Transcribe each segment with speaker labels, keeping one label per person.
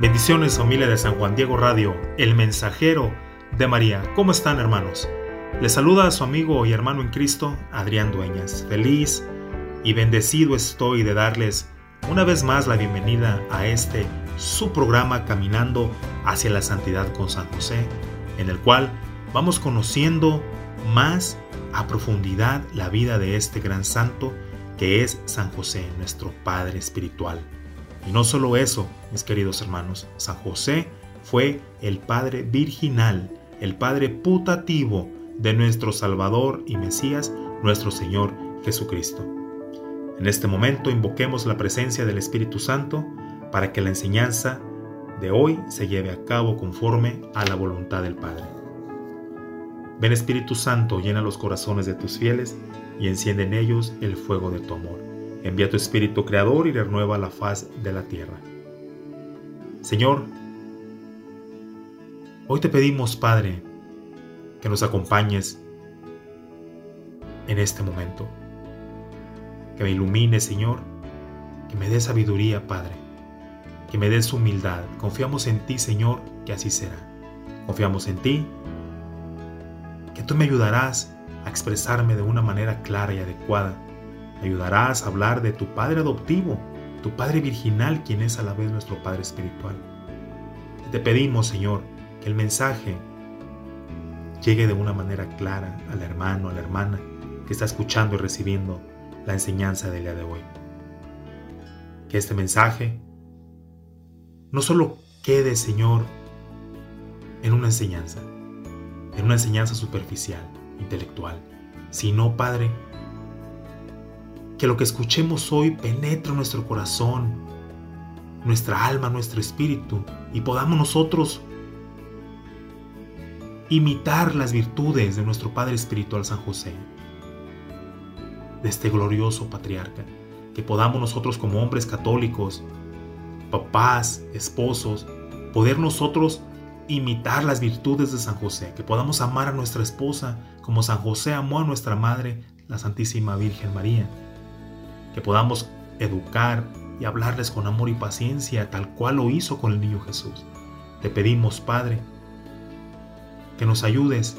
Speaker 1: Bendiciones familia de San Juan Diego Radio, el mensajero de María. ¿Cómo están hermanos? Les saluda a su amigo y hermano en Cristo, Adrián Dueñas. Feliz y bendecido estoy de darles una vez más la bienvenida a este su programa Caminando hacia la Santidad con San José, en el cual vamos conociendo más a profundidad la vida de este gran santo que es San José, nuestro Padre Espiritual. Y no solo eso, mis queridos hermanos, San José fue el Padre virginal, el Padre putativo de nuestro Salvador y Mesías, nuestro Señor Jesucristo. En este momento invoquemos la presencia del Espíritu Santo para que la enseñanza de hoy se lleve a cabo conforme a la voluntad del Padre. Ven Espíritu Santo, llena los corazones de tus fieles y enciende en ellos el fuego de tu amor. Envía tu Espíritu Creador y renueva la faz de la tierra. Señor, hoy te pedimos, Padre, que nos acompañes en este momento. Que me ilumine, Señor, que me dé sabiduría, Padre, que me des humildad. Confiamos en ti, Señor, que así será. Confiamos en ti, que tú me ayudarás a expresarme de una manera clara y adecuada ayudarás a hablar de tu Padre adoptivo, tu Padre virginal, quien es a la vez nuestro Padre espiritual. Te pedimos, Señor, que el mensaje llegue de una manera clara al hermano, a la hermana que está escuchando y recibiendo la enseñanza del día de hoy. Que este mensaje no solo quede, Señor, en una enseñanza, en una enseñanza superficial, intelectual, sino, Padre, que lo que escuchemos hoy penetre nuestro corazón, nuestra alma, nuestro espíritu, y podamos nosotros imitar las virtudes de nuestro Padre Espiritual San José, de este glorioso patriarca, que podamos nosotros como hombres católicos, papás, esposos, poder nosotros imitar las virtudes de San José, que podamos amar a nuestra esposa como San José amó a nuestra madre, la Santísima Virgen María que podamos educar y hablarles con amor y paciencia, tal cual lo hizo con el niño Jesús. Te pedimos, Padre, que nos ayudes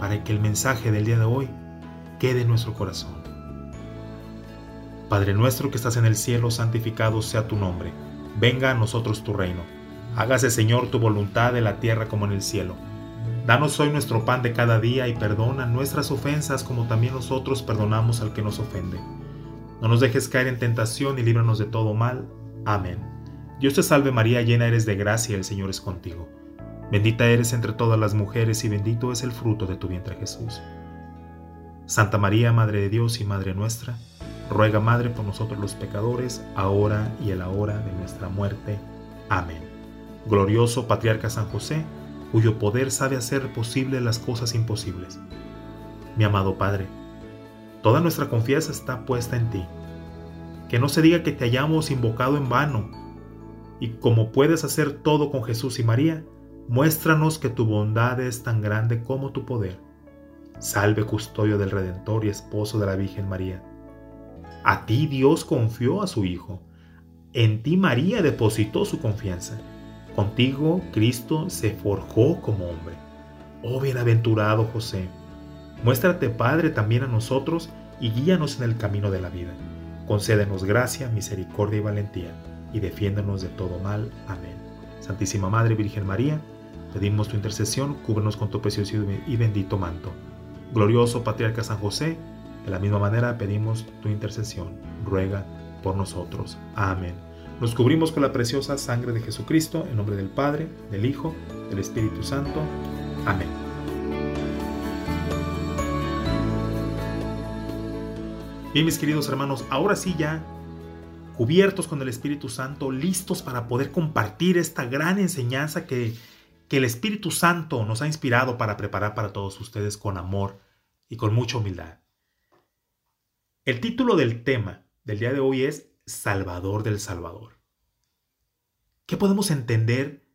Speaker 1: para que el mensaje del día de hoy quede en nuestro corazón. Padre nuestro que estás en el cielo, santificado sea tu nombre. Venga a nosotros tu reino. Hágase, Señor, tu voluntad en la tierra como en el cielo. Danos hoy nuestro pan de cada día y perdona nuestras ofensas como también nosotros perdonamos al que nos ofende no nos dejes caer en tentación y líbranos de todo mal. Amén. Dios te salve María, llena eres de gracia, el Señor es contigo. Bendita eres entre todas las mujeres y bendito es el fruto de tu vientre Jesús. Santa María, Madre de Dios y Madre nuestra, ruega Madre por nosotros los pecadores, ahora y en la hora de nuestra muerte. Amén. Glorioso Patriarca San José, cuyo poder sabe hacer posible las cosas imposibles. Mi amado Padre, Toda nuestra confianza está puesta en ti. Que no se diga que te hayamos invocado en vano. Y como puedes hacer todo con Jesús y María, muéstranos que tu bondad es tan grande como tu poder. Salve custodio del Redentor y esposo de la Virgen María. A ti Dios confió a su Hijo. En ti María depositó su confianza. Contigo Cristo se forjó como hombre. Oh bienaventurado José, Muéstrate, Padre, también a nosotros y guíanos en el camino de la vida. Concédenos gracia, misericordia y valentía, y defiéndonos de todo mal. Amén. Santísima Madre Virgen María, pedimos tu intercesión, cúbrenos con tu precioso y bendito manto. Glorioso Patriarca San José, de la misma manera pedimos tu intercesión. Ruega por nosotros. Amén. Nos cubrimos con la preciosa sangre de Jesucristo, en nombre del Padre, del Hijo, del Espíritu Santo. Amén. Bien, mis queridos hermanos, ahora sí ya cubiertos con el Espíritu Santo, listos para poder compartir esta gran enseñanza que, que el Espíritu Santo nos ha inspirado para preparar para todos ustedes con amor y con mucha humildad. El título del tema del día de hoy es Salvador del Salvador. ¿Qué podemos entender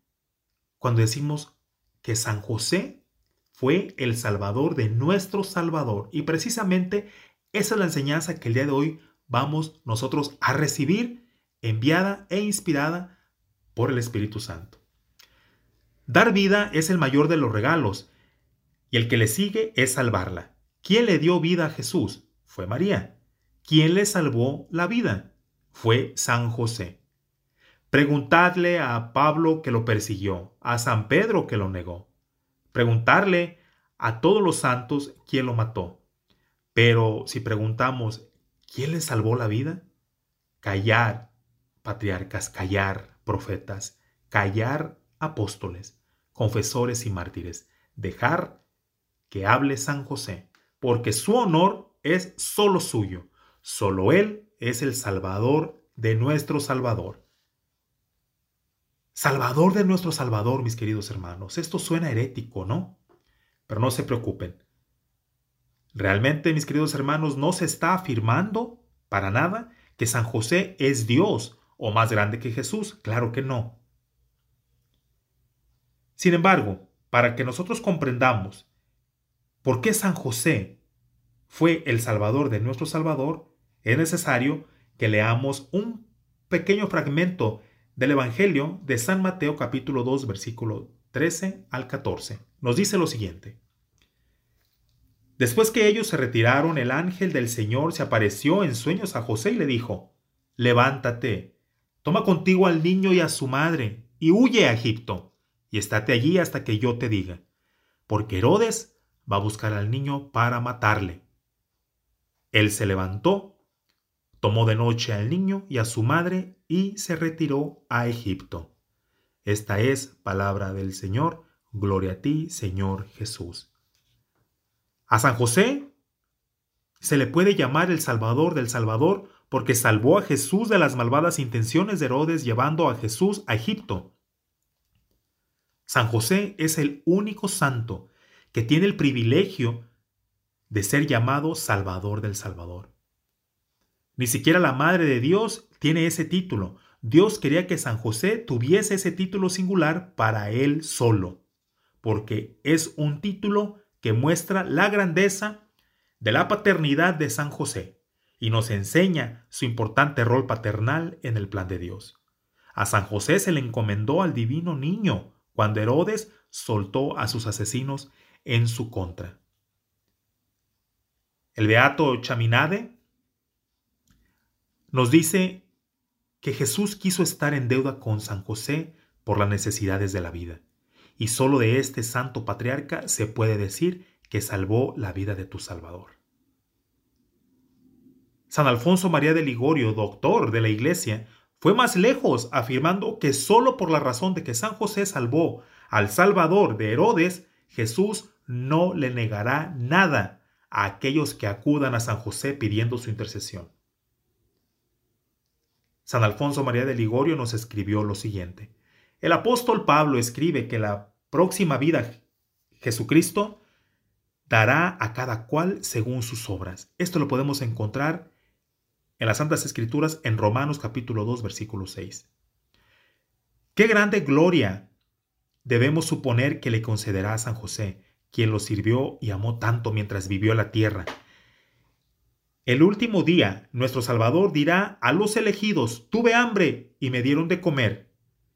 Speaker 1: cuando decimos que San José fue el Salvador de nuestro Salvador? Y precisamente esa es la enseñanza que el día de hoy vamos nosotros a recibir, enviada e inspirada por el Espíritu Santo. Dar vida es el mayor de los regalos y el que le sigue es salvarla. ¿Quién le dio vida a Jesús? Fue María. ¿Quién le salvó la vida? Fue San José. Preguntadle a Pablo que lo persiguió, a San Pedro que lo negó. Preguntarle a todos los santos quién lo mató. Pero si preguntamos, ¿quién le salvó la vida? Callar, patriarcas, callar, profetas, callar, apóstoles, confesores y mártires, dejar que hable San José, porque su honor es solo suyo, solo Él es el Salvador de nuestro Salvador. Salvador de nuestro Salvador, mis queridos hermanos. Esto suena herético, ¿no? Pero no se preocupen. Realmente, mis queridos hermanos, no se está afirmando para nada que San José es Dios o más grande que Jesús. Claro que no. Sin embargo, para que nosotros comprendamos por qué San José fue el Salvador de nuestro Salvador, es necesario que leamos un pequeño fragmento del Evangelio de San Mateo capítulo 2 versículo 13 al 14. Nos dice lo siguiente. Después que ellos se retiraron, el ángel del Señor se apareció en sueños a José y le dijo, Levántate, toma contigo al niño y a su madre, y huye a Egipto, y estate allí hasta que yo te diga, porque Herodes va a buscar al niño para matarle. Él se levantó Tomó de noche al niño y a su madre y se retiró a Egipto. Esta es palabra del Señor. Gloria a ti, Señor Jesús. A San José se le puede llamar el Salvador del Salvador porque salvó a Jesús de las malvadas intenciones de Herodes llevando a Jesús a Egipto. San José es el único santo que tiene el privilegio de ser llamado Salvador del Salvador. Ni siquiera la Madre de Dios tiene ese título. Dios quería que San José tuviese ese título singular para él solo, porque es un título que muestra la grandeza de la paternidad de San José y nos enseña su importante rol paternal en el plan de Dios. A San José se le encomendó al divino niño cuando Herodes soltó a sus asesinos en su contra. El beato Chaminade nos dice que Jesús quiso estar en deuda con San José por las necesidades de la vida, y solo de este santo patriarca se puede decir que salvó la vida de tu Salvador. San Alfonso María de Ligorio, doctor de la Iglesia, fue más lejos, afirmando que solo por la razón de que San José salvó al Salvador de Herodes, Jesús no le negará nada a aquellos que acudan a San José pidiendo su intercesión. San Alfonso María de Ligorio nos escribió lo siguiente. El apóstol Pablo escribe que la próxima vida Jesucristo dará a cada cual según sus obras. Esto lo podemos encontrar en las Santas Escrituras en Romanos capítulo 2 versículo 6. Qué grande gloria debemos suponer que le concederá a San José, quien lo sirvió y amó tanto mientras vivió la tierra el último día, nuestro Salvador dirá a los elegidos, tuve hambre y me dieron de comer.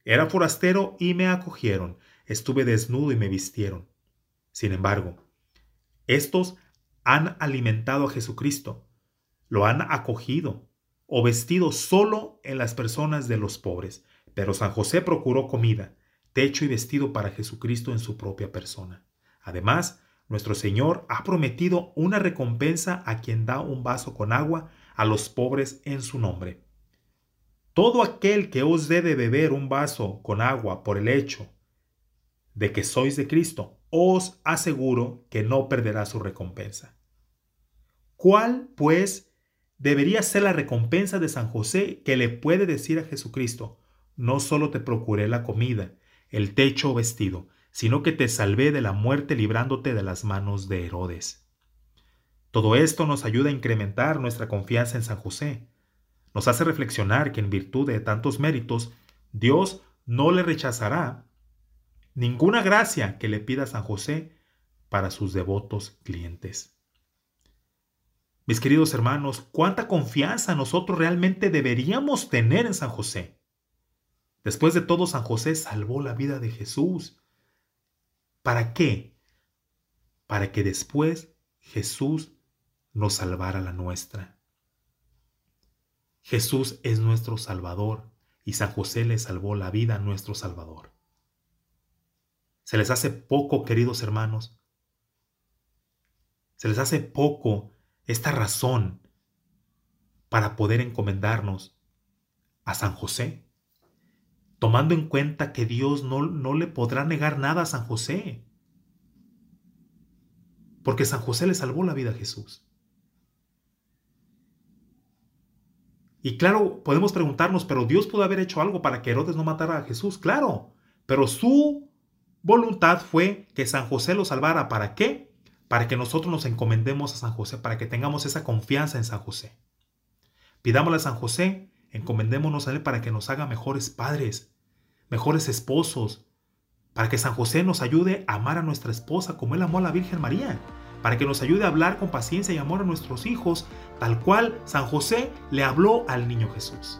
Speaker 1: Era forastero y me acogieron. Estuve desnudo y me vistieron. Sin embargo, estos han alimentado a Jesucristo, lo han acogido o vestido solo en las personas de los pobres. Pero San José procuró comida, techo y vestido para Jesucristo en su propia persona. Además, nuestro Señor ha prometido una recompensa a quien da un vaso con agua a los pobres en su nombre. Todo aquel que os dé de beber un vaso con agua por el hecho de que sois de Cristo, os aseguro que no perderá su recompensa. ¿Cuál, pues, debería ser la recompensa de San José que le puede decir a Jesucristo, no solo te procuré la comida, el techo o vestido, sino que te salvé de la muerte librándote de las manos de Herodes. Todo esto nos ayuda a incrementar nuestra confianza en San José. Nos hace reflexionar que en virtud de tantos méritos, Dios no le rechazará ninguna gracia que le pida San José para sus devotos clientes. Mis queridos hermanos, cuánta confianza nosotros realmente deberíamos tener en San José. Después de todo, San José salvó la vida de Jesús. ¿Para qué? Para que después Jesús nos salvara la nuestra. Jesús es nuestro Salvador y San José le salvó la vida a nuestro Salvador. Se les hace poco, queridos hermanos. Se les hace poco esta razón para poder encomendarnos a San José, tomando en cuenta que Dios no, no le podrá negar nada a San José, porque San José le salvó la vida a Jesús. Y claro, podemos preguntarnos, pero Dios pudo haber hecho algo para que Herodes no matara a Jesús, claro, pero su voluntad fue que San José lo salvara. ¿Para qué? para que nosotros nos encomendemos a San José, para que tengamos esa confianza en San José. Pidámosle a San José, encomendémonos a Él para que nos haga mejores padres, mejores esposos, para que San José nos ayude a amar a nuestra esposa como Él amó a la Virgen María, para que nos ayude a hablar con paciencia y amor a nuestros hijos, tal cual San José le habló al niño Jesús.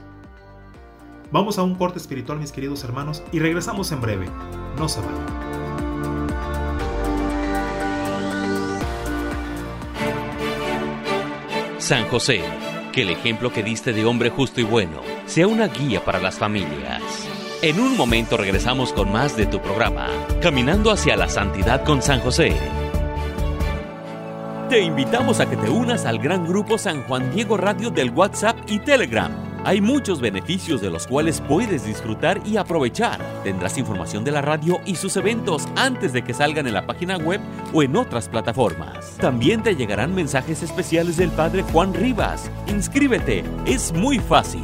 Speaker 1: Vamos a un corte espiritual, mis queridos hermanos, y regresamos en breve. No se vayan.
Speaker 2: San José, que el ejemplo que diste de hombre justo y bueno sea una guía para las familias. En un momento regresamos con más de tu programa, Caminando hacia la Santidad con San José. Te invitamos a que te unas al gran grupo San Juan Diego Radio del WhatsApp y Telegram hay muchos beneficios de los cuales puedes disfrutar y aprovechar. Tendrás información de la radio y sus eventos antes de que salgan en la página web o en otras plataformas. También te llegarán mensajes especiales del Padre Juan Rivas. Inscríbete, es muy fácil.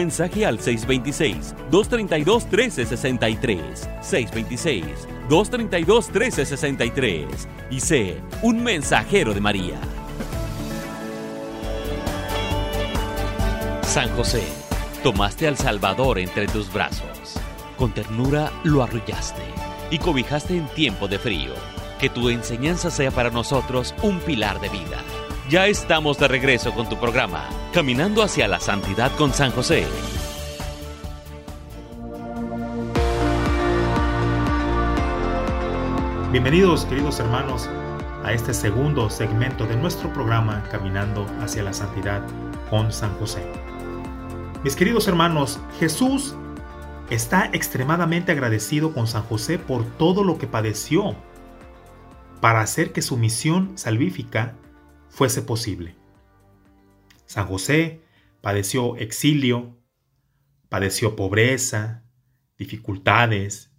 Speaker 2: al 626-232-1363. 626-232-1363. Y sé un mensajero de María. San José, tomaste al Salvador entre tus brazos. Con ternura lo arrullaste y cobijaste en tiempo de frío. Que tu enseñanza sea para nosotros un pilar de vida. Ya estamos de regreso con tu programa, Caminando hacia la Santidad con San José.
Speaker 1: Bienvenidos queridos hermanos a este segundo segmento de nuestro programa Caminando hacia la Santidad con San José. Mis queridos hermanos, Jesús está extremadamente agradecido con San José por todo lo que padeció para hacer que su misión salvífica fuese posible. San José padeció exilio, padeció pobreza, dificultades,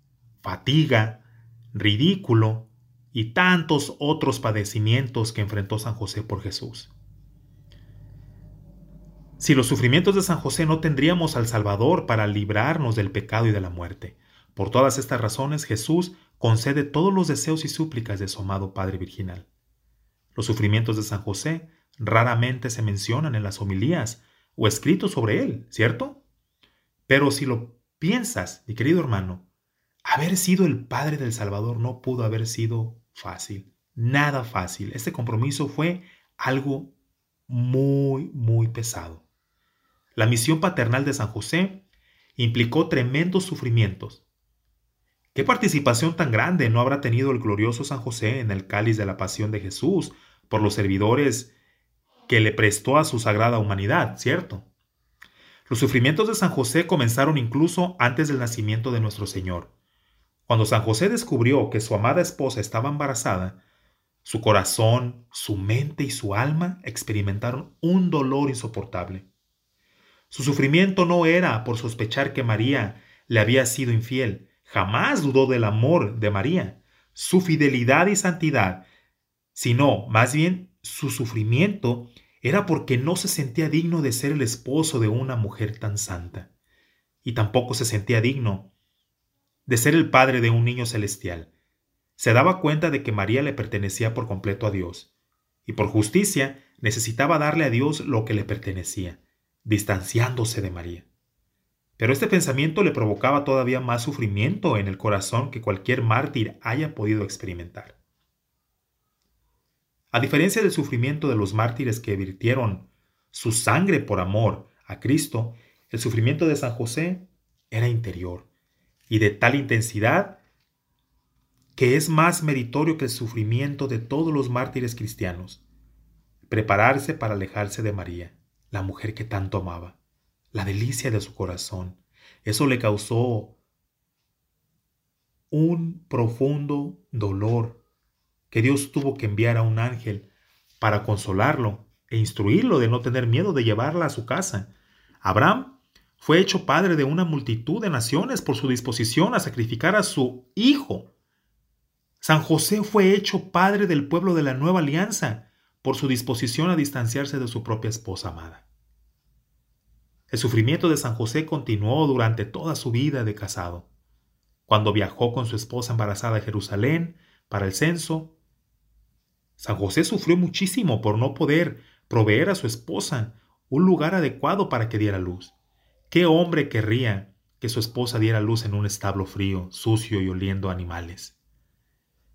Speaker 1: fatiga, ridículo y tantos otros padecimientos que enfrentó San José por Jesús. Si los sufrimientos de San José no tendríamos al Salvador para librarnos del pecado y de la muerte. Por todas estas razones Jesús concede todos los deseos y súplicas de su amado Padre Virginal. Los sufrimientos de San José raramente se mencionan en las homilías o escritos sobre él, ¿cierto? Pero si lo piensas, mi querido hermano, haber sido el Padre del Salvador no pudo haber sido fácil, nada fácil. Este compromiso fue algo muy, muy pesado. La misión paternal de San José implicó tremendos sufrimientos. ¿Qué participación tan grande no habrá tenido el glorioso San José en el cáliz de la pasión de Jesús por los servidores que le prestó a su sagrada humanidad, ¿cierto? Los sufrimientos de San José comenzaron incluso antes del nacimiento de nuestro Señor. Cuando San José descubrió que su amada esposa estaba embarazada, su corazón, su mente y su alma experimentaron un dolor insoportable. Su sufrimiento no era por sospechar que María le había sido infiel, jamás dudó del amor de María, su fidelidad y santidad, sino más bien su sufrimiento era porque no se sentía digno de ser el esposo de una mujer tan santa, y tampoco se sentía digno de ser el padre de un niño celestial. Se daba cuenta de que María le pertenecía por completo a Dios, y por justicia necesitaba darle a Dios lo que le pertenecía, distanciándose de María. Pero este pensamiento le provocaba todavía más sufrimiento en el corazón que cualquier mártir haya podido experimentar. A diferencia del sufrimiento de los mártires que virtieron su sangre por amor a Cristo, el sufrimiento de San José era interior y de tal intensidad que es más meritorio que el sufrimiento de todos los mártires cristianos. Prepararse para alejarse de María, la mujer que tanto amaba, la delicia de su corazón. Eso le causó un profundo dolor que Dios tuvo que enviar a un ángel para consolarlo e instruirlo de no tener miedo de llevarla a su casa. Abraham fue hecho padre de una multitud de naciones por su disposición a sacrificar a su hijo. San José fue hecho padre del pueblo de la nueva alianza por su disposición a distanciarse de su propia esposa amada. El sufrimiento de San José continuó durante toda su vida de casado. Cuando viajó con su esposa embarazada a Jerusalén para el censo, San José sufrió muchísimo por no poder proveer a su esposa un lugar adecuado para que diera luz. ¿Qué hombre querría que su esposa diera luz en un establo frío, sucio y oliendo animales?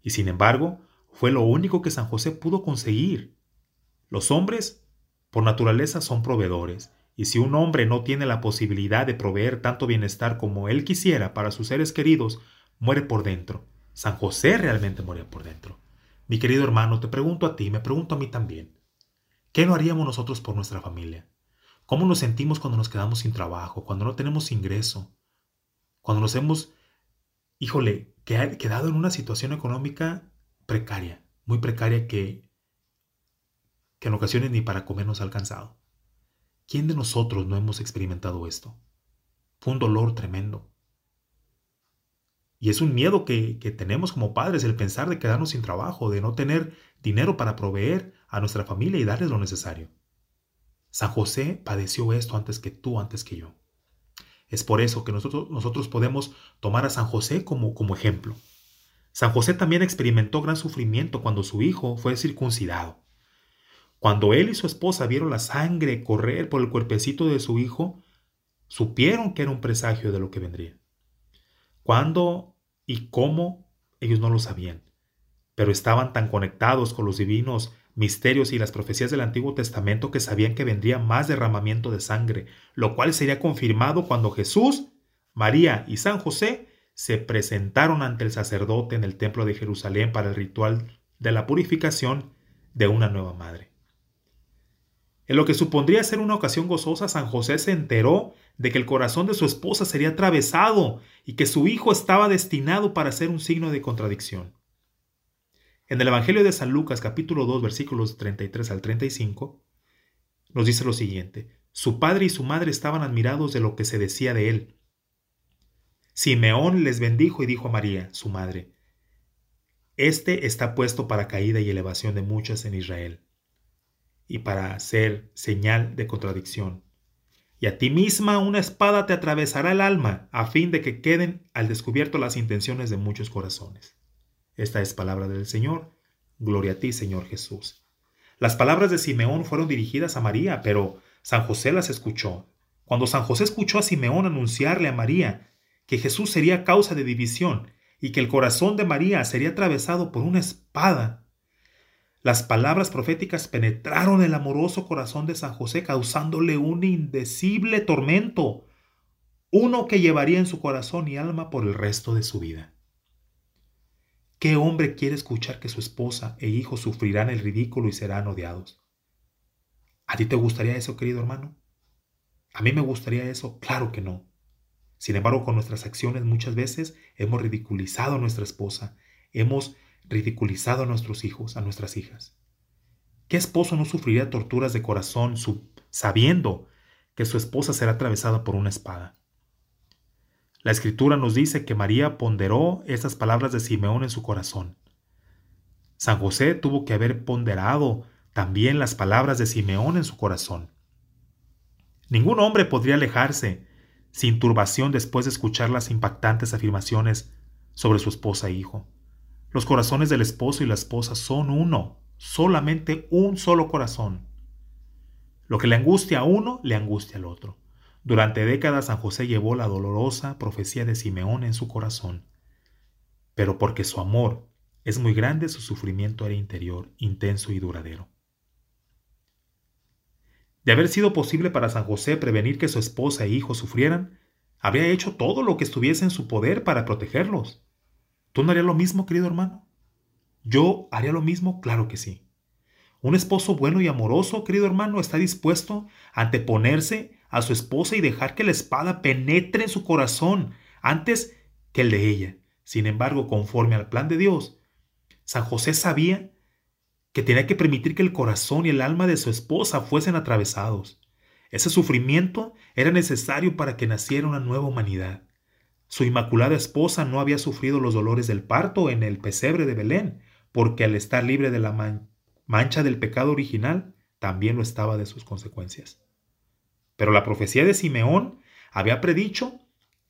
Speaker 1: Y sin embargo, fue lo único que San José pudo conseguir. Los hombres, por naturaleza, son proveedores, y si un hombre no tiene la posibilidad de proveer tanto bienestar como él quisiera para sus seres queridos, muere por dentro. San José realmente moría por dentro. Mi querido hermano, te pregunto a ti, me pregunto a mí también. ¿Qué no haríamos nosotros por nuestra familia? ¿Cómo nos sentimos cuando nos quedamos sin trabajo, cuando no tenemos ingreso? Cuando nos hemos, híjole, quedado en una situación económica precaria, muy precaria que, que en ocasiones ni para comer nos ha alcanzado. ¿Quién de nosotros no hemos experimentado esto? Fue un dolor tremendo. Y es un miedo que, tenemos como padres el pensar de quedarnos sin trabajo, de no tener dinero para proveer a nuestra familia y darles lo necesario. San José padeció esto antes que tú, antes que yo. Es por eso que nosotros, podemos tomar a San José como ejemplo. San José también experimentó gran sufrimiento cuando su hijo fue circuncidado. Cuando él y su esposa vieron la sangre correr por el cuerpecito de su hijo, supieron que era un presagio de lo que vendría. ¿Cuándo y cómo? Ellos no lo sabían, pero estaban tan conectados con los divinos misterios y las profecías del Antiguo Testamento que sabían que vendría más derramamiento de sangre, lo cual sería confirmado cuando Jesús, María y San José se presentaron ante el sacerdote en el templo de Jerusalén para el ritual de la purificación de una nueva madre. En lo que supondría ser una ocasión gozosa, San José se enteró de que el corazón de su esposa sería atravesado y que su hijo estaba destinado para ser un signo de contradicción. En el Evangelio de San Lucas capítulo 2 versículos 33 al 35 nos dice lo siguiente, su padre y su madre estaban admirados de lo que se decía de él. Simeón les bendijo y dijo a María, su madre, Este está puesto para caída y elevación de muchas en Israel, y para ser señal de contradicción y a ti misma una espada te atravesará el alma, a fin de que queden al descubierto las intenciones de muchos corazones. Esta es palabra del Señor. Gloria a ti, Señor Jesús. Las palabras de Simeón fueron dirigidas a María, pero San José las escuchó. Cuando San José escuchó a Simeón anunciarle a María que Jesús sería causa de división y que el corazón de María sería atravesado por una espada, las palabras proféticas penetraron el amoroso corazón de San José causándole un indecible tormento, uno que llevaría en su corazón y alma por el resto de su vida. ¿Qué hombre quiere escuchar que su esposa e hijo sufrirán el ridículo y serán odiados? ¿A ti te gustaría eso, querido hermano? ¿A mí me gustaría eso? Claro que no. Sin embargo, con nuestras acciones muchas veces hemos ridiculizado a nuestra esposa, hemos ridiculizado a nuestros hijos, a nuestras hijas. ¿Qué esposo no sufriría torturas de corazón sabiendo que su esposa será atravesada por una espada? La escritura nos dice que María ponderó estas palabras de Simeón en su corazón. San José tuvo que haber ponderado también las palabras de Simeón en su corazón. Ningún hombre podría alejarse sin turbación después de escuchar las impactantes afirmaciones sobre su esposa e hijo. Los corazones del esposo y la esposa son uno, solamente un solo corazón. Lo que le angustia a uno, le angustia al otro. Durante décadas San José llevó la dolorosa profecía de Simeón en su corazón. Pero porque su amor es muy grande, su sufrimiento era interior, intenso y duradero. De haber sido posible para San José prevenir que su esposa e hijos sufrieran, habría hecho todo lo que estuviese en su poder para protegerlos. ¿Tú no harías lo mismo, querido hermano? ¿Yo haría lo mismo? Claro que sí. Un esposo bueno y amoroso, querido hermano, está dispuesto a anteponerse a su esposa y dejar que la espada penetre en su corazón antes que el de ella. Sin embargo, conforme al plan de Dios, San José sabía que tenía que permitir que el corazón y el alma de su esposa fuesen atravesados. Ese sufrimiento era necesario para que naciera una nueva humanidad. Su inmaculada esposa no había sufrido los dolores del parto en el pesebre de Belén, porque al estar libre de la mancha del pecado original, también lo estaba de sus consecuencias. Pero la profecía de Simeón había predicho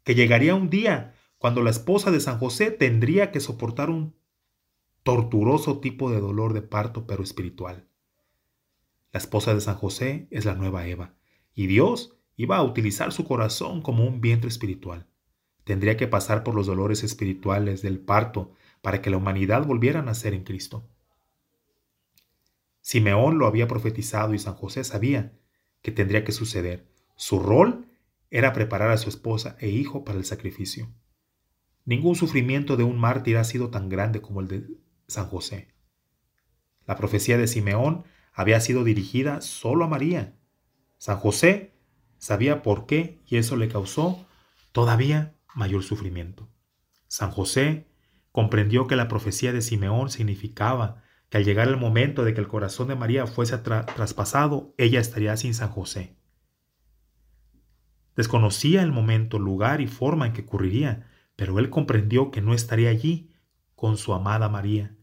Speaker 1: que llegaría un día cuando la esposa de San José tendría que soportar un torturoso tipo de dolor de parto pero espiritual. La esposa de San José es la nueva Eva, y Dios iba a utilizar su corazón como un vientre espiritual. Tendría que pasar por los dolores espirituales del parto para que la humanidad volviera a nacer en Cristo. Simeón lo había profetizado y San José sabía que tendría que suceder. Su rol era preparar a su esposa e hijo para el sacrificio. Ningún sufrimiento de un mártir ha sido tan grande como el de San José. La profecía de Simeón había sido dirigida solo a María. San José sabía por qué y eso le causó todavía mayor sufrimiento. San José comprendió que la profecía de Simeón significaba que al llegar el momento de que el corazón de María fuese traspasado, ella estaría sin San José. Desconocía el momento, lugar y forma en que ocurriría, pero él comprendió que no estaría allí con su amada María,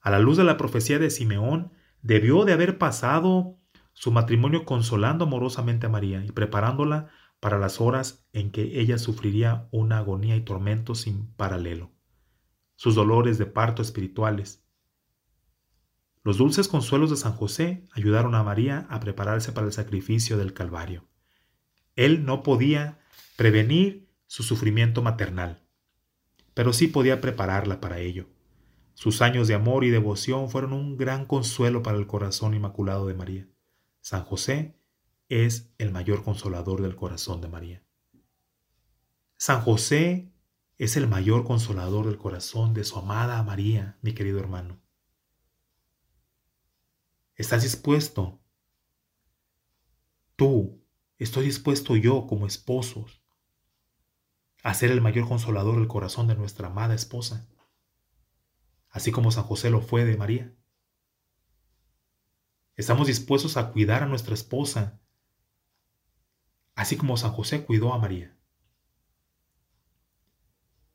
Speaker 1: a la luz de la profecía de Simeón, debió de haber pasado su matrimonio consolando amorosamente a María y preparándola para las horas en que ella sufriría una agonía y tormento sin paralelo, sus dolores de parto espirituales. Los dulces consuelos de San José ayudaron a María a prepararse para el sacrificio del Calvario. Él no podía prevenir su sufrimiento maternal, pero sí podía prepararla para ello. Sus años de amor y devoción fueron un gran consuelo para el corazón inmaculado de María. San José es el mayor consolador del corazón de María. San José es el mayor consolador del corazón de su amada María, mi querido hermano. ¿Estás dispuesto? Tú, estoy dispuesto yo como esposos a ser el mayor consolador del corazón de nuestra amada esposa así como San José lo fue de María. Estamos dispuestos a cuidar a nuestra esposa, así como San José cuidó a María.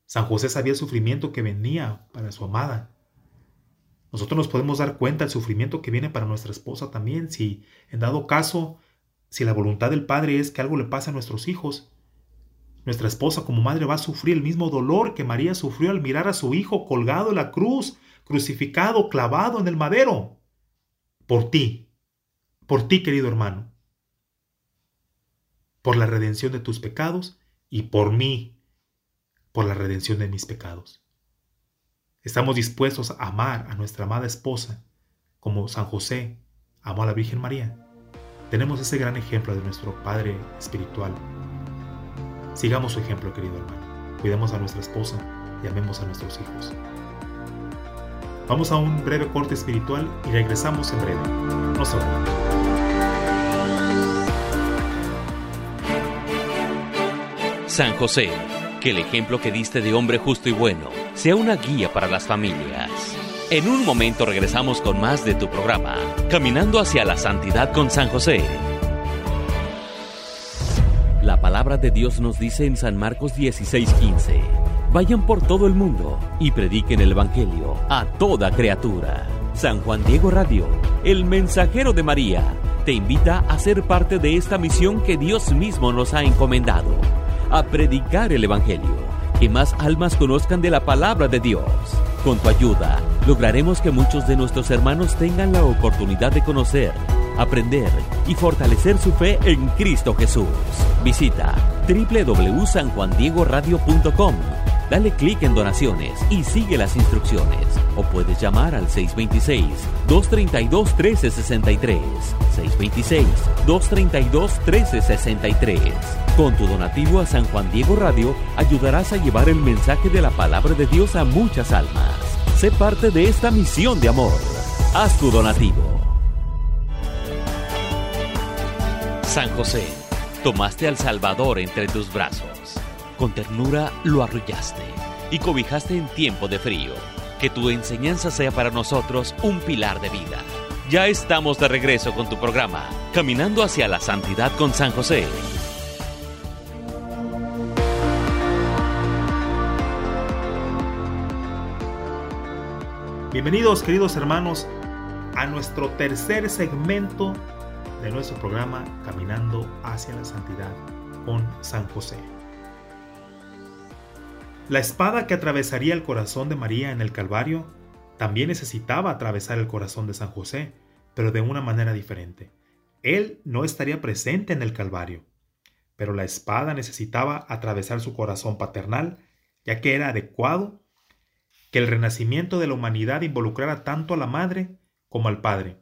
Speaker 1: San José sabía el sufrimiento que venía para su amada. Nosotros nos podemos dar cuenta del sufrimiento que viene para nuestra esposa también, si en dado caso, si la voluntad del Padre es que algo le pase a nuestros hijos, nuestra esposa como madre va a sufrir el mismo dolor que María sufrió al mirar a su hijo colgado en la cruz, crucificado, clavado en el madero. Por ti, por ti querido hermano, por la redención de tus pecados y por mí, por la redención de mis pecados. Estamos dispuestos a amar a nuestra amada esposa como San José amó a la Virgen María. Tenemos ese gran ejemplo de nuestro Padre Espiritual Sigamos su ejemplo, querido hermano. Cuidemos a nuestra esposa y amemos a nuestros hijos. Vamos a un breve corte espiritual y regresamos en breve. No se
Speaker 2: San José, que el ejemplo que diste de hombre justo y bueno sea una guía para las familias. En un momento regresamos con más de tu programa, Caminando hacia la Santidad con San José. La palabra de Dios nos dice en San Marcos 16:15, vayan por todo el mundo y prediquen el Evangelio a toda criatura. San Juan Diego Radio, el mensajero de María, te invita a ser parte de esta misión que Dios mismo nos ha encomendado, a predicar el Evangelio, que más almas conozcan de la palabra de Dios. Con tu ayuda, lograremos que muchos de nuestros hermanos tengan la oportunidad de conocer, aprender y fortalecer su fe en Cristo Jesús. Visita www.sanjuandiegoradio.com Dale clic en donaciones y sigue las instrucciones. O puedes llamar al 626-232-1363. 626-232-1363. Con tu donativo a San Juan Diego Radio ayudarás a llevar el mensaje de la palabra de Dios a muchas almas. Sé parte de esta misión de amor. Haz tu donativo. San José, tomaste al Salvador entre tus brazos. Con ternura lo arrullaste y cobijaste en tiempo de frío. Que tu enseñanza sea para nosotros un pilar de vida. Ya estamos de regreso con tu programa, Caminando hacia la Santidad con San José.
Speaker 1: Bienvenidos queridos hermanos a nuestro tercer segmento de nuestro programa Caminando hacia la Santidad con San José. La espada que atravesaría el corazón de María en el Calvario también necesitaba atravesar el corazón de San José, pero de una manera diferente. Él no estaría presente en el Calvario, pero la espada necesitaba atravesar su corazón paternal, ya que era adecuado que el renacimiento de la humanidad involucrara tanto a la madre como al padre.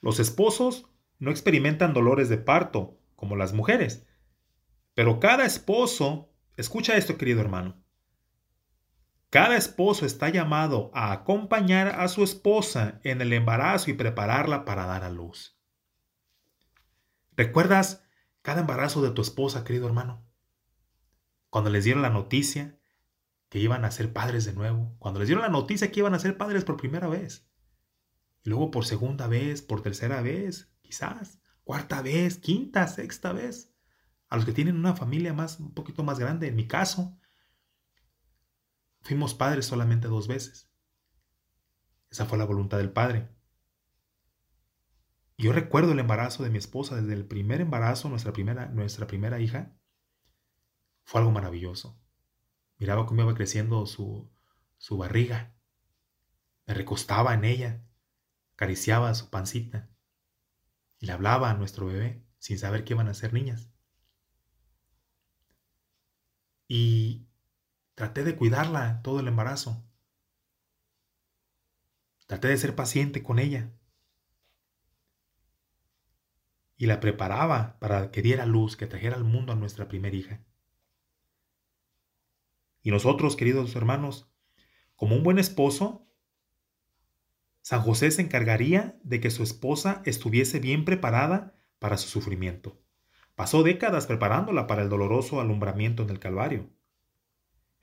Speaker 1: Los esposos no experimentan dolores de parto como las mujeres, pero cada esposo, escucha esto querido hermano, cada esposo está llamado a acompañar a su esposa en el embarazo y prepararla para dar a luz. ¿Recuerdas cada embarazo de tu esposa, querido hermano? Cuando les dieron la noticia que iban a ser padres de nuevo, cuando les dieron la noticia que iban a ser padres por primera vez, y luego por segunda vez, por tercera vez, quizás, cuarta vez, quinta, sexta vez, a los que tienen una familia más, un poquito más grande, en mi caso, Fuimos padres solamente dos veces. Esa fue la voluntad del Padre. Yo recuerdo el embarazo de mi esposa, desde el primer embarazo, nuestra primera, nuestra primera hija, fue algo maravilloso. Miraba cómo iba creciendo su, su barriga. Me recostaba en ella, acariciaba su pancita y le hablaba a nuestro bebé sin saber que iban a ser niñas. Y Traté de cuidarla todo el embarazo. Traté de ser paciente con ella. Y la preparaba para que diera luz, que trajera al mundo a nuestra primera hija. Y nosotros, queridos hermanos, como un buen esposo, San José se encargaría de que su esposa estuviese bien preparada para su sufrimiento. Pasó décadas preparándola para el doloroso alumbramiento en el Calvario.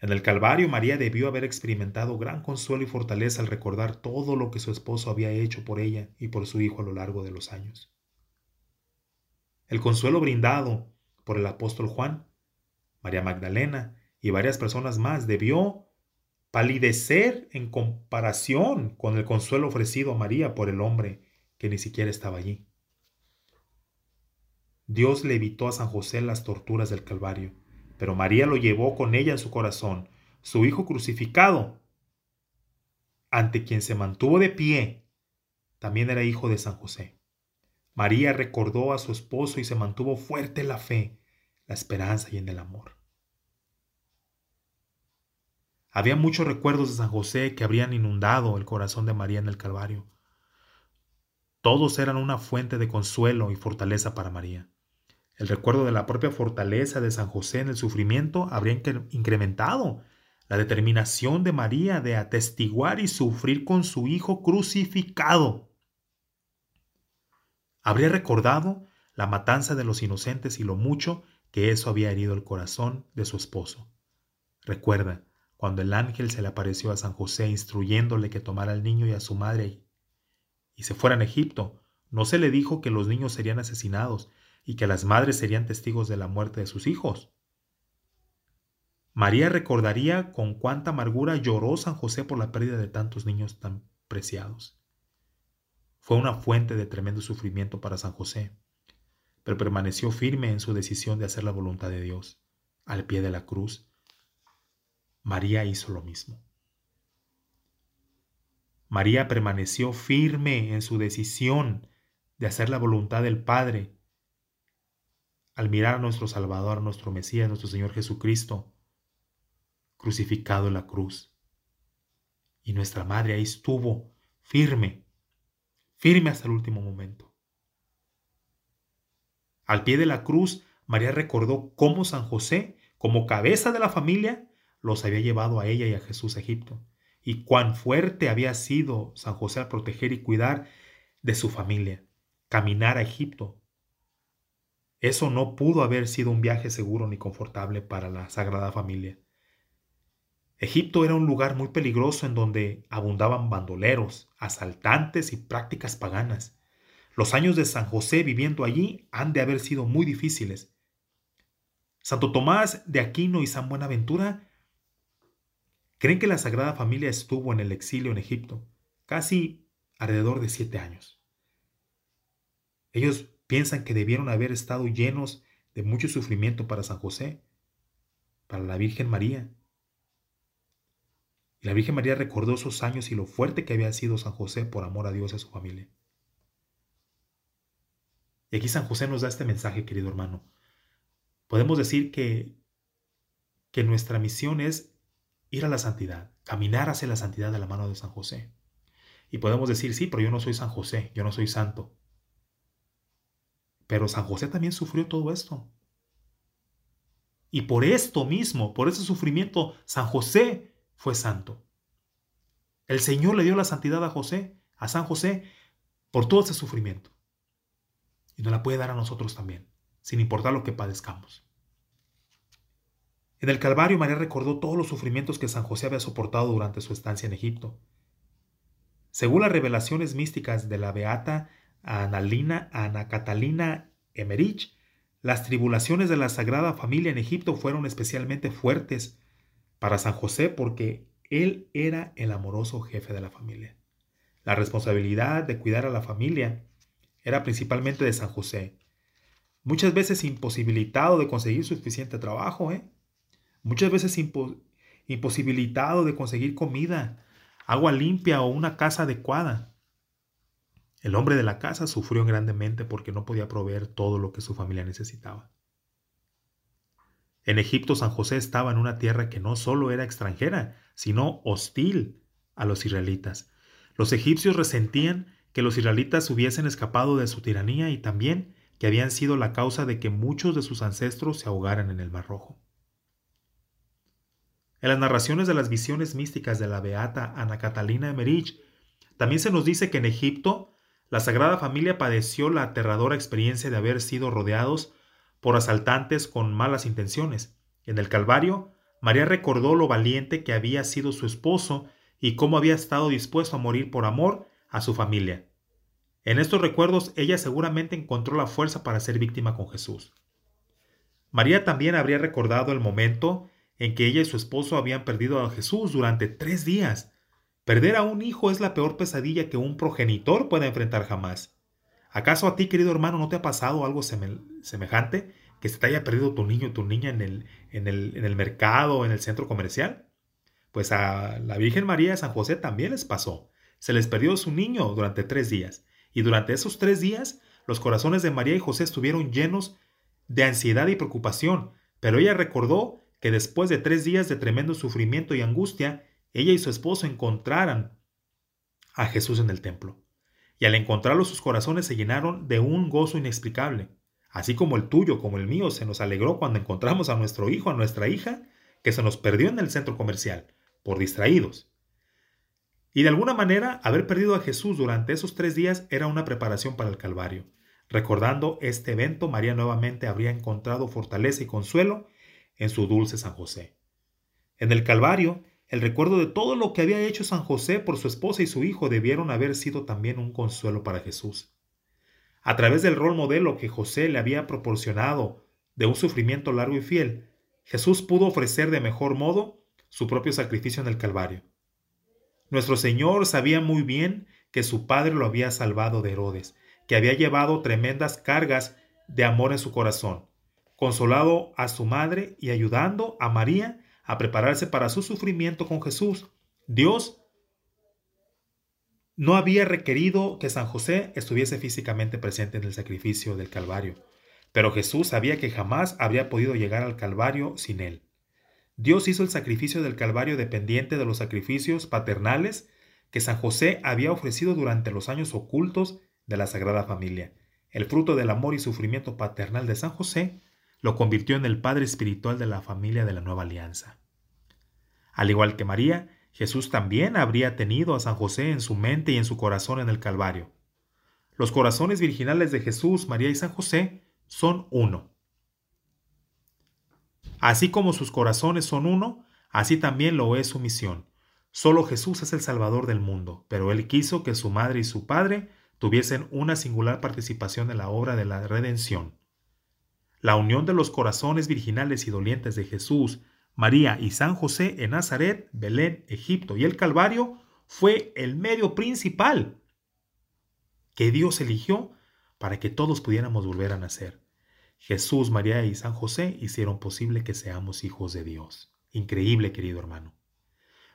Speaker 1: En el Calvario María debió haber experimentado gran consuelo y fortaleza al recordar todo lo que su esposo había hecho por ella y por su hijo a lo largo de los años. El consuelo brindado por el apóstol Juan, María Magdalena y varias personas más debió palidecer en comparación con el consuelo ofrecido a María por el hombre que ni siquiera estaba allí. Dios le evitó a San José las torturas del Calvario pero María lo llevó con ella en su corazón, su Hijo crucificado, ante quien se mantuvo de pie, también era hijo de San José. María recordó a su esposo y se mantuvo fuerte en la fe, la esperanza y en el amor. Había muchos recuerdos de San José que habrían inundado el corazón de María en el Calvario. Todos eran una fuente de consuelo y fortaleza para María. El recuerdo de la propia fortaleza de San José en el sufrimiento habría incrementado la determinación de María de atestiguar y sufrir con su Hijo crucificado. Habría recordado la matanza de los inocentes y lo mucho que eso había herido el corazón de su esposo. Recuerda, cuando el ángel se le apareció a San José instruyéndole que tomara al niño y a su madre y se fueran a Egipto, no se le dijo que los niños serían asesinados y que las madres serían testigos de la muerte de sus hijos. María recordaría con cuánta amargura lloró San José por la pérdida de tantos niños tan preciados. Fue una fuente de tremendo sufrimiento para San José, pero permaneció firme en su decisión de hacer la voluntad de Dios. Al pie de la cruz, María hizo lo mismo. María permaneció firme en su decisión de hacer la voluntad del Padre. Al mirar a nuestro Salvador, a nuestro Mesías, nuestro Señor Jesucristo, crucificado en la cruz. Y nuestra Madre ahí estuvo firme, firme hasta el último momento. Al pie de la cruz, María recordó cómo San José, como cabeza de la familia, los había llevado a ella y a Jesús a Egipto y cuán fuerte había sido San José al proteger y cuidar de su familia, caminar a Egipto. Eso no pudo haber sido un viaje seguro ni confortable para la Sagrada Familia. Egipto era un lugar muy peligroso en donde abundaban bandoleros, asaltantes y prácticas paganas. Los años de San José viviendo allí han de haber sido muy difíciles. Santo Tomás de Aquino y San Buenaventura creen que la Sagrada Familia estuvo en el exilio en Egipto casi alrededor de siete años. Ellos piensan que debieron haber estado llenos de mucho sufrimiento para San José, para la Virgen María. Y la Virgen María recordó esos años y lo fuerte que había sido San José por amor a Dios y a su familia. Y aquí San José nos da este mensaje, querido hermano. Podemos decir que, que nuestra misión es ir a la santidad, caminar hacia la santidad de la mano de San José. Y podemos decir, sí, pero yo no soy San José, yo no soy santo. Pero San José también sufrió todo esto. Y por esto mismo, por ese sufrimiento, San José fue santo. El Señor le dio la santidad a José, a San José, por todo ese sufrimiento. Y nos la puede dar a nosotros también, sin importar lo que padezcamos. En el Calvario María recordó todos los sufrimientos que San José había soportado durante su estancia en Egipto. Según las revelaciones místicas de la beata Analina, Ana Catalina Emerich, las tribulaciones de la Sagrada Familia en Egipto fueron especialmente fuertes para San José porque él era el amoroso jefe de la familia. La responsabilidad de cuidar a la familia era principalmente de San José, muchas veces imposibilitado de conseguir suficiente trabajo, ¿eh? muchas veces imposibilitado de conseguir comida, agua limpia o una casa adecuada. El hombre de la casa sufrió grandemente porque no podía proveer todo lo que su familia necesitaba. En Egipto San José estaba en una tierra que no solo era extranjera, sino hostil a los israelitas. Los egipcios resentían que los israelitas hubiesen escapado de su tiranía y también que habían sido la causa de que muchos de sus ancestros se ahogaran en el Mar Rojo. En las narraciones de las visiones místicas de la beata Ana Catalina Emerich, también se nos dice que en Egipto la Sagrada Familia padeció la aterradora experiencia de haber sido rodeados por asaltantes con malas intenciones. En el Calvario, María recordó lo valiente que había sido su esposo y cómo había estado dispuesto a morir por amor a su familia. En estos recuerdos ella seguramente encontró la fuerza para ser víctima con Jesús. María también habría recordado el momento en que ella y su esposo habían perdido a Jesús durante tres días. Perder a un hijo es la peor pesadilla que un progenitor pueda enfrentar jamás. ¿Acaso a ti, querido hermano, no te ha pasado algo semejante? ¿Que se te haya perdido tu niño o tu niña en el, en, el, en el mercado en el centro comercial? Pues a la Virgen María y San José también les pasó. Se les perdió su niño durante tres días. Y durante esos tres días, los corazones de María y José estuvieron llenos de ansiedad y preocupación. Pero ella recordó que después de tres días de tremendo sufrimiento y angustia, ella y su esposo encontraran a Jesús en el templo. Y al encontrarlo sus corazones se llenaron de un gozo inexplicable, así como el tuyo, como el mío, se nos alegró cuando encontramos a nuestro hijo, a nuestra hija, que se nos perdió en el centro comercial, por distraídos. Y de alguna manera, haber perdido a Jesús durante esos tres días era una preparación para el Calvario. Recordando este evento, María nuevamente habría encontrado fortaleza y consuelo en su dulce San José. En el Calvario, el recuerdo de todo lo que había hecho San José por su esposa y su hijo debieron haber sido también un consuelo para Jesús. A través del rol modelo que José le había proporcionado de un sufrimiento largo y fiel, Jesús pudo ofrecer de mejor modo su propio sacrificio en el Calvario. Nuestro Señor sabía muy bien que su padre lo había salvado de Herodes, que había llevado tremendas cargas de amor en su corazón, consolado a su madre y ayudando a María a prepararse para su sufrimiento con Jesús. Dios no había requerido que San José estuviese físicamente presente en el sacrificio del Calvario, pero Jesús sabía que jamás habría podido llegar al Calvario sin él. Dios hizo el sacrificio del Calvario dependiente de los sacrificios paternales que San José había ofrecido durante los años ocultos de la Sagrada Familia. El fruto del amor y sufrimiento paternal de San José lo convirtió en el Padre espiritual de la familia de la nueva alianza. Al igual que María, Jesús también habría tenido a San José en su mente y en su corazón en el Calvario. Los corazones virginales de Jesús, María y San José son uno. Así como sus corazones son uno, así también lo es su misión. Solo Jesús es el Salvador del mundo, pero Él quiso que su madre y su padre tuviesen una singular participación en la obra de la redención. La unión de los corazones virginales y dolientes de Jesús, María y San José en Nazaret, Belén, Egipto y el Calvario fue el medio principal que Dios eligió para que todos pudiéramos volver a nacer. Jesús, María y San José hicieron posible que seamos hijos de Dios. Increíble, querido hermano.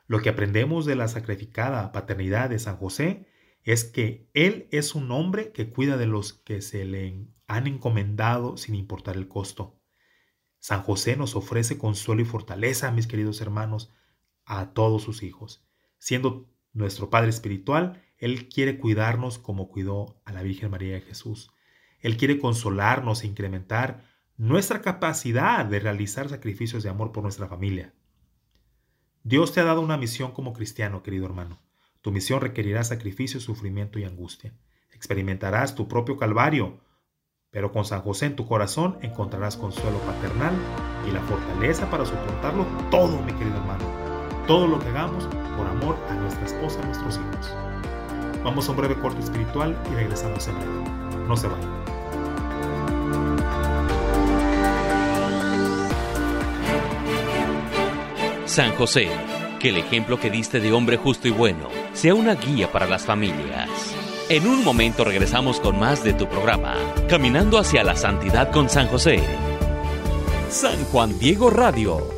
Speaker 1: Lo que aprendemos de la sacrificada paternidad de San José es que Él es un hombre que cuida de los que se le han encomendado sin importar el costo. San José nos ofrece consuelo y fortaleza, mis queridos hermanos, a todos sus hijos. Siendo nuestro Padre Espiritual, Él quiere cuidarnos como cuidó a la Virgen María de Jesús. Él quiere consolarnos e incrementar nuestra capacidad de realizar sacrificios de amor por nuestra familia. Dios te ha dado una misión como cristiano, querido hermano. Tu misión requerirá sacrificio, sufrimiento y angustia. Experimentarás tu propio calvario, pero con San José en tu corazón encontrarás consuelo paternal y la fortaleza para soportarlo todo, mi querido hermano. Todo lo que hagamos por amor a nuestra esposa, a nuestros hijos. Vamos a un breve corte espiritual y regresamos en breve. No se vayan.
Speaker 2: San José, que el ejemplo que diste de hombre justo y bueno sea una guía para las familias. En un momento regresamos con más de tu programa, Caminando hacia la Santidad con San José. San Juan Diego Radio,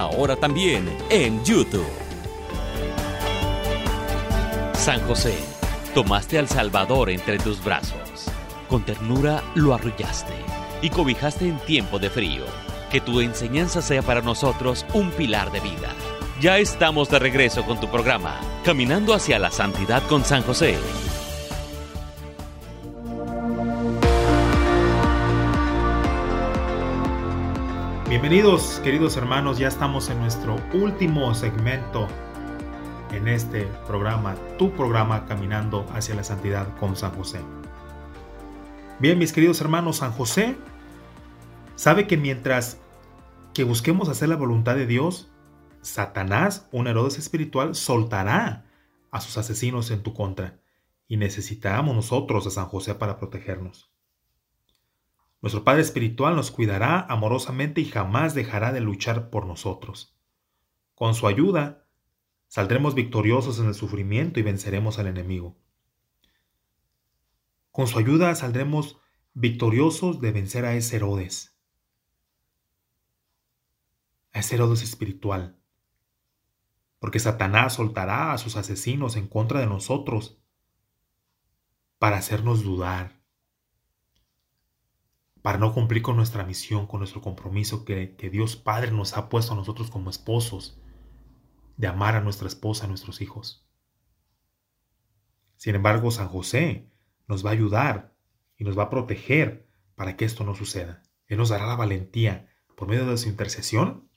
Speaker 2: ahora también en YouTube. San José, tomaste al Salvador entre tus brazos. Con ternura lo arrullaste y cobijaste en tiempo de frío. Que tu enseñanza sea para nosotros un pilar de vida ya estamos de regreso con tu programa, Caminando hacia la Santidad con San José.
Speaker 1: Bienvenidos queridos hermanos, ya estamos en nuestro último segmento en este programa, tu programa Caminando hacia la Santidad con San José. Bien, mis queridos hermanos, San José sabe que mientras que busquemos hacer la voluntad de Dios, Satanás, un Herodes espiritual, soltará a sus asesinos en tu contra y necesitamos nosotros a San José para protegernos. Nuestro Padre Espiritual nos cuidará amorosamente y jamás dejará de luchar por nosotros. Con su ayuda, saldremos victoriosos en el sufrimiento y venceremos al enemigo. Con su ayuda saldremos victoriosos de vencer a ese Herodes, a ese Herodes espiritual porque Satanás soltará a sus asesinos en contra de nosotros para hacernos dudar, para no cumplir con nuestra misión, con nuestro compromiso que, que Dios Padre nos ha puesto a nosotros como esposos, de amar a nuestra esposa, a nuestros hijos. Sin embargo, San José nos va a ayudar y nos va a proteger para que esto no suceda. Él nos dará la valentía por medio de su intercesión,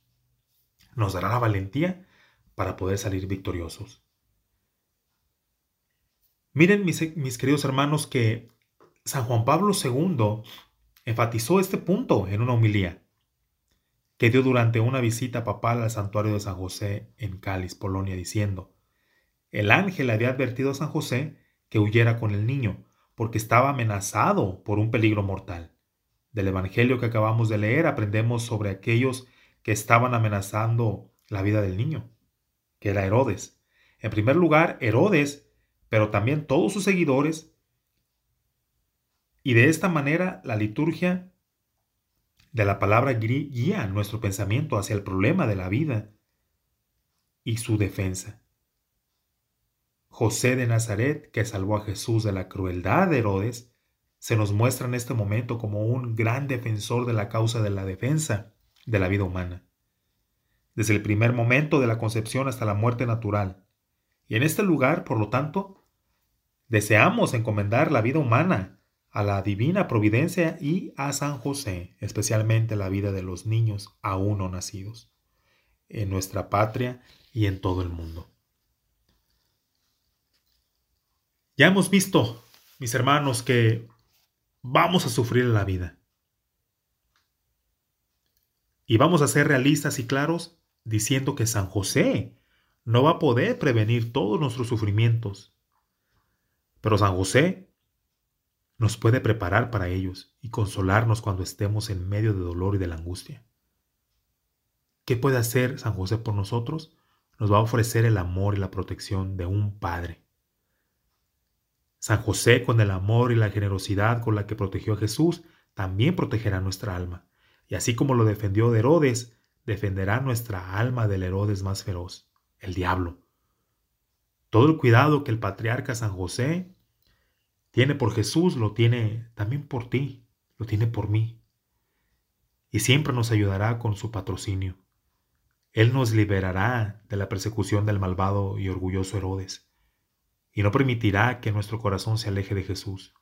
Speaker 1: nos dará la valentía para poder salir victoriosos. Miren, mis, mis queridos hermanos, que San Juan Pablo II enfatizó este punto en una homilía que dio durante una visita papal al santuario de San José en Cáliz, Polonia, diciendo, el ángel había advertido a San José que huyera con el niño, porque estaba amenazado por un peligro mortal. Del Evangelio que acabamos de leer aprendemos sobre aquellos que estaban amenazando la vida del niño, que era Herodes. En primer lugar, Herodes, pero también todos sus seguidores. Y de esta manera la liturgia de la palabra guía nuestro pensamiento hacia el problema de la vida y su defensa. José de Nazaret, que salvó a Jesús de la crueldad de Herodes, se nos muestra en este momento como un gran defensor de la causa de la defensa de la vida humana. Desde el primer momento de la concepción hasta la muerte natural. Y en este lugar, por lo tanto, deseamos encomendar la vida humana a la divina providencia y a San José, especialmente la vida de los niños aún no nacidos, en nuestra patria y en todo el mundo. Ya hemos visto, mis hermanos, que vamos a sufrir en la vida. Y vamos a ser realistas y claros diciendo que San José no va a poder prevenir todos nuestros sufrimientos. Pero San José nos puede preparar para ellos y consolarnos cuando estemos en medio de dolor y de la angustia. ¿Qué puede hacer San José por nosotros? Nos va a ofrecer el amor y la protección de un Padre. San José, con el amor y la generosidad con la que protegió a Jesús, también protegerá nuestra alma. Y así como lo defendió de Herodes, defenderá nuestra alma del Herodes más feroz, el diablo. Todo el cuidado que el patriarca San José tiene por Jesús, lo tiene también por ti, lo tiene por mí. Y siempre nos ayudará con su patrocinio. Él nos liberará de la persecución del malvado y orgulloso Herodes y no permitirá que nuestro corazón se aleje de Jesús.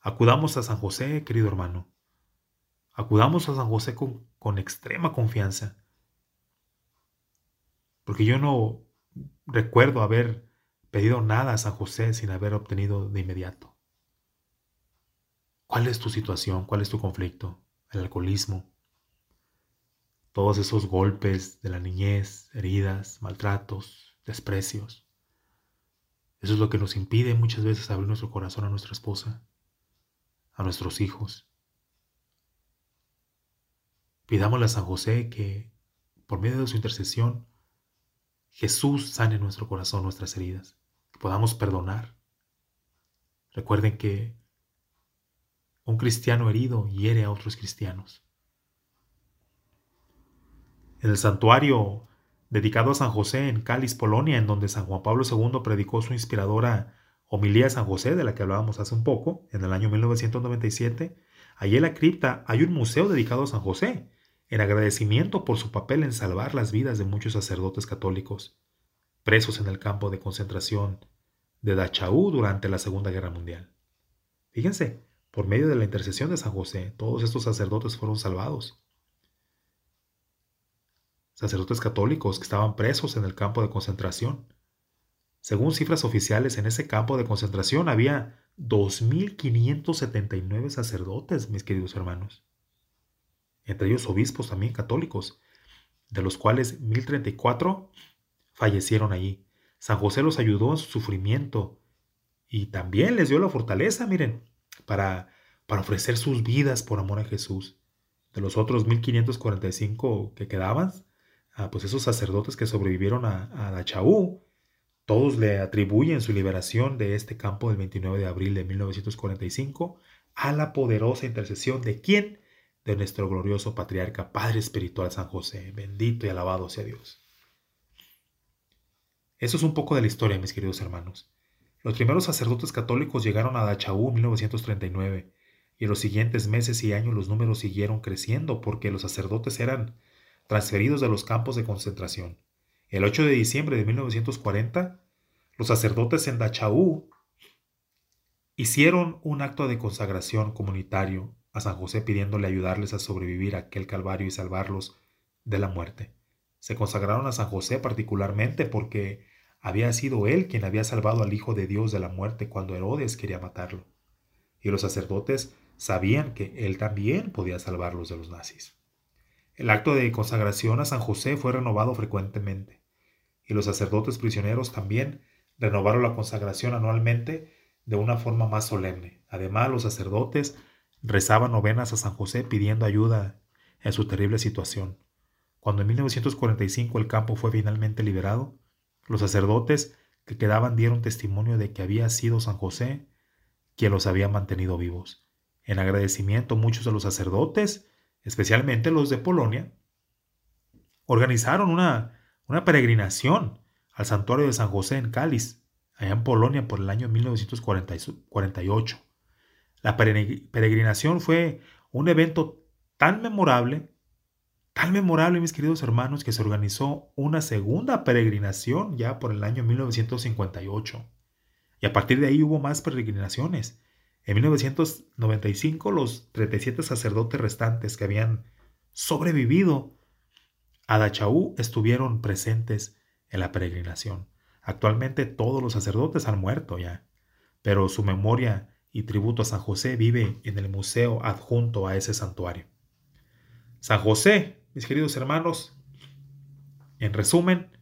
Speaker 1: Acudamos a San José, querido hermano. Acudamos a San José con, con extrema confianza. Porque yo no recuerdo haber pedido nada a San José sin haber obtenido de inmediato. ¿Cuál es tu situación? ¿Cuál es tu conflicto? El alcoholismo. Todos esos golpes de la niñez, heridas, maltratos, desprecios. Eso es lo que nos impide muchas veces abrir nuestro corazón a nuestra esposa, a nuestros hijos. Pidámosle a San José que, por medio de su intercesión, Jesús sane nuestro corazón, nuestras heridas, podamos perdonar. Recuerden que un cristiano herido hiere a otros cristianos. En el santuario dedicado a San José en Cáliz, Polonia, en donde San Juan Pablo II predicó su inspiradora homilía a San José, de la que hablábamos hace un poco, en el año 1997. Allí en la cripta hay un museo dedicado a San José, en agradecimiento por su papel en salvar las vidas de muchos sacerdotes católicos, presos en el campo de concentración de Dachau durante la Segunda Guerra Mundial. Fíjense, por medio de la intercesión de San José, todos estos sacerdotes fueron salvados sacerdotes católicos que estaban presos en el campo de concentración. Según cifras oficiales, en ese campo de concentración había 2.579 sacerdotes, mis queridos hermanos. Entre ellos obispos también católicos, de los cuales 1.034 fallecieron allí. San José los ayudó en su sufrimiento y también les dio la fortaleza, miren, para, para ofrecer sus vidas por amor a Jesús. De los otros 1.545 que quedaban, pues esos sacerdotes que sobrevivieron a, a todos le atribuyen su liberación de este campo del 29 de abril de 1945 a la poderosa intercesión de quién? De nuestro glorioso patriarca Padre Espiritual San José. Bendito y alabado sea Dios. Eso es un poco de la historia, mis queridos hermanos. Los primeros sacerdotes católicos llegaron a Dachau en 1939. y en los siguientes meses y años los números siguieron creciendo porque los sacerdotes eran transferidos de los campos de concentración. El 8 de diciembre de 1940, los sacerdotes en Dachau hicieron un acto de consagración comunitario a San José pidiéndole ayudarles a sobrevivir a aquel calvario y salvarlos de la muerte. Se consagraron a San José particularmente porque había sido él quien había salvado al Hijo de Dios de la muerte cuando Herodes quería matarlo. Y los sacerdotes sabían que él también podía salvarlos de los nazis. El acto de consagración a San José fue renovado frecuentemente, y los sacerdotes prisioneros también renovaron la consagración anualmente de una forma más solemne. Además, los sacerdotes rezaban novenas a San José pidiendo ayuda en su terrible situación. Cuando en 1945 el campo fue finalmente liberado, los sacerdotes que quedaban dieron testimonio de que había sido San José quien los había mantenido vivos. En agradecimiento, muchos de los sacerdotes, especialmente los de Polonia, organizaron una, una peregrinación al santuario de San José en Cáliz, allá en Polonia, por el año 1948. La peregrinación fue un evento tan memorable Tal memorable, mis queridos hermanos, que se organizó una segunda peregrinación ya por el año 1958. Y a partir de ahí hubo más peregrinaciones. En 1995 los 37 sacerdotes restantes que habían sobrevivido a Dachau estuvieron presentes en la peregrinación. Actualmente todos los sacerdotes han muerto ya, pero su memoria y tributo a San José vive en el museo adjunto a ese santuario. San José mis queridos hermanos, en resumen,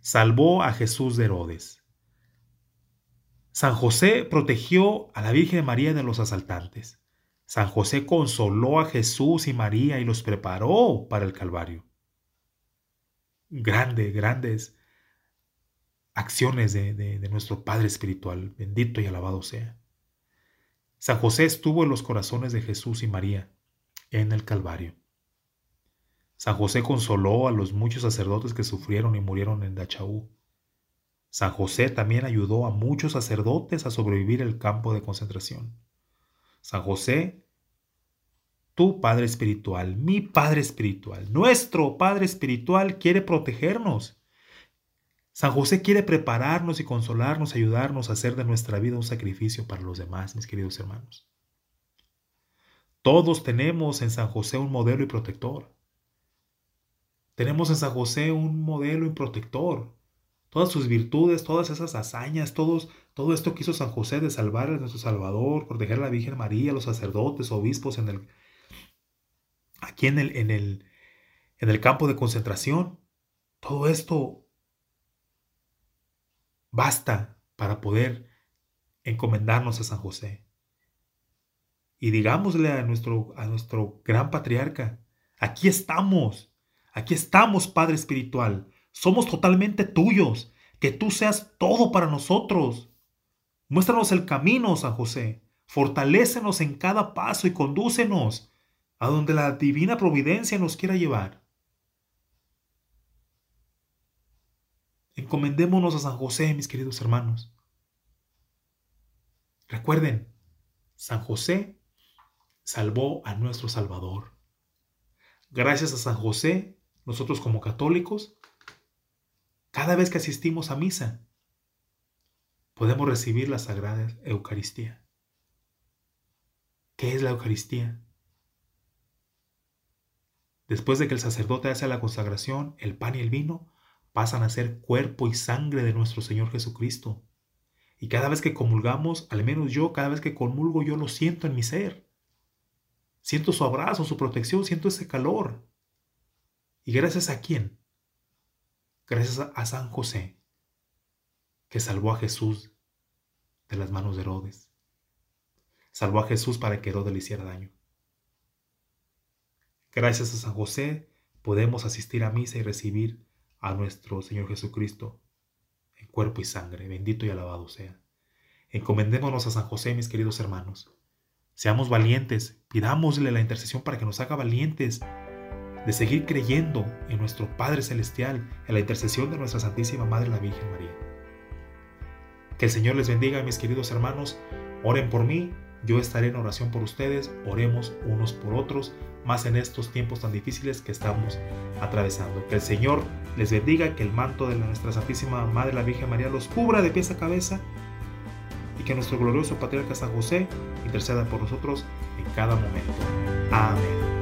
Speaker 1: salvó a Jesús de Herodes. San José protegió a la Virgen María de los asaltantes. San José consoló a Jesús y María y los preparó para el Calvario. Grandes, grandes acciones de, de nuestro Padre Espiritual, bendito y alabado sea. San José estuvo en los corazones de Jesús y María en el Calvario. San José consoló a los muchos sacerdotes que sufrieron y murieron en Dachau. San José también ayudó a muchos sacerdotes a sobrevivir el campo de concentración. San José, tu Padre Espiritual, mi Padre Espiritual, nuestro Padre Espiritual quiere protegernos. San José quiere prepararnos y consolarnos, ayudarnos a hacer de nuestra vida un sacrificio para los demás, mis queridos hermanos. Todos tenemos en San José un modelo y protector. Tenemos en San José un modelo y protector. Todas sus virtudes, todas esas hazañas, todo esto que hizo San José de salvar a nuestro Salvador, proteger a la Virgen María, los sacerdotes, obispos en el, aquí en el, campo de concentración. Todo esto basta para poder encomendarnos a San José. Y digámosle a nuestro gran patriarca, aquí estamos, Aquí estamos, Padre Espiritual. Somos totalmente tuyos. Que tú seas todo para nosotros. Muéstranos el camino, San José. Fortalécenos en cada paso y condúcenos a donde la divina providencia nos quiera llevar. Encomendémonos a San José, mis queridos hermanos. Recuerden, San José salvó a nuestro Salvador. Gracias a San José nosotros como católicos, cada vez que asistimos a misa, podemos recibir la Sagrada Eucaristía. ¿Qué es la Eucaristía? Después de que el sacerdote hace la consagración, el pan y el vino pasan a ser cuerpo y sangre de nuestro Señor Jesucristo. Y cada vez que comulgamos, al menos yo, cada vez que comulgo, yo lo siento en mi ser. Siento su abrazo, su protección, siento ese calor. ¿Y gracias a quién? Gracias a San José, que salvó a Jesús de las manos de Herodes. Salvó a Jesús para que Herodes le hiciera daño. Gracias a San José podemos asistir a misa y recibir a nuestro Señor Jesucristo en cuerpo y sangre. Bendito y alabado sea. Encomendémonos a San José, mis queridos hermanos. Seamos valientes, pidámosle la intercesión para que nos haga valientes de seguir creyendo en nuestro Padre Celestial, en la intercesión de nuestra Santísima Madre la Virgen María. Que el Señor les bendiga, mis queridos hermanos. Oren por mí Yo estaré en oración por ustedes, oremos unos por otros, más en estos tiempos tan difíciles que estamos atravesando. Que el Señor les bendiga, que el manto de nuestra Santísima Madre la Virgen María los cubra de pies a cabeza y que nuestro glorioso patriarca San José interceda por nosotros en cada momento. Amén.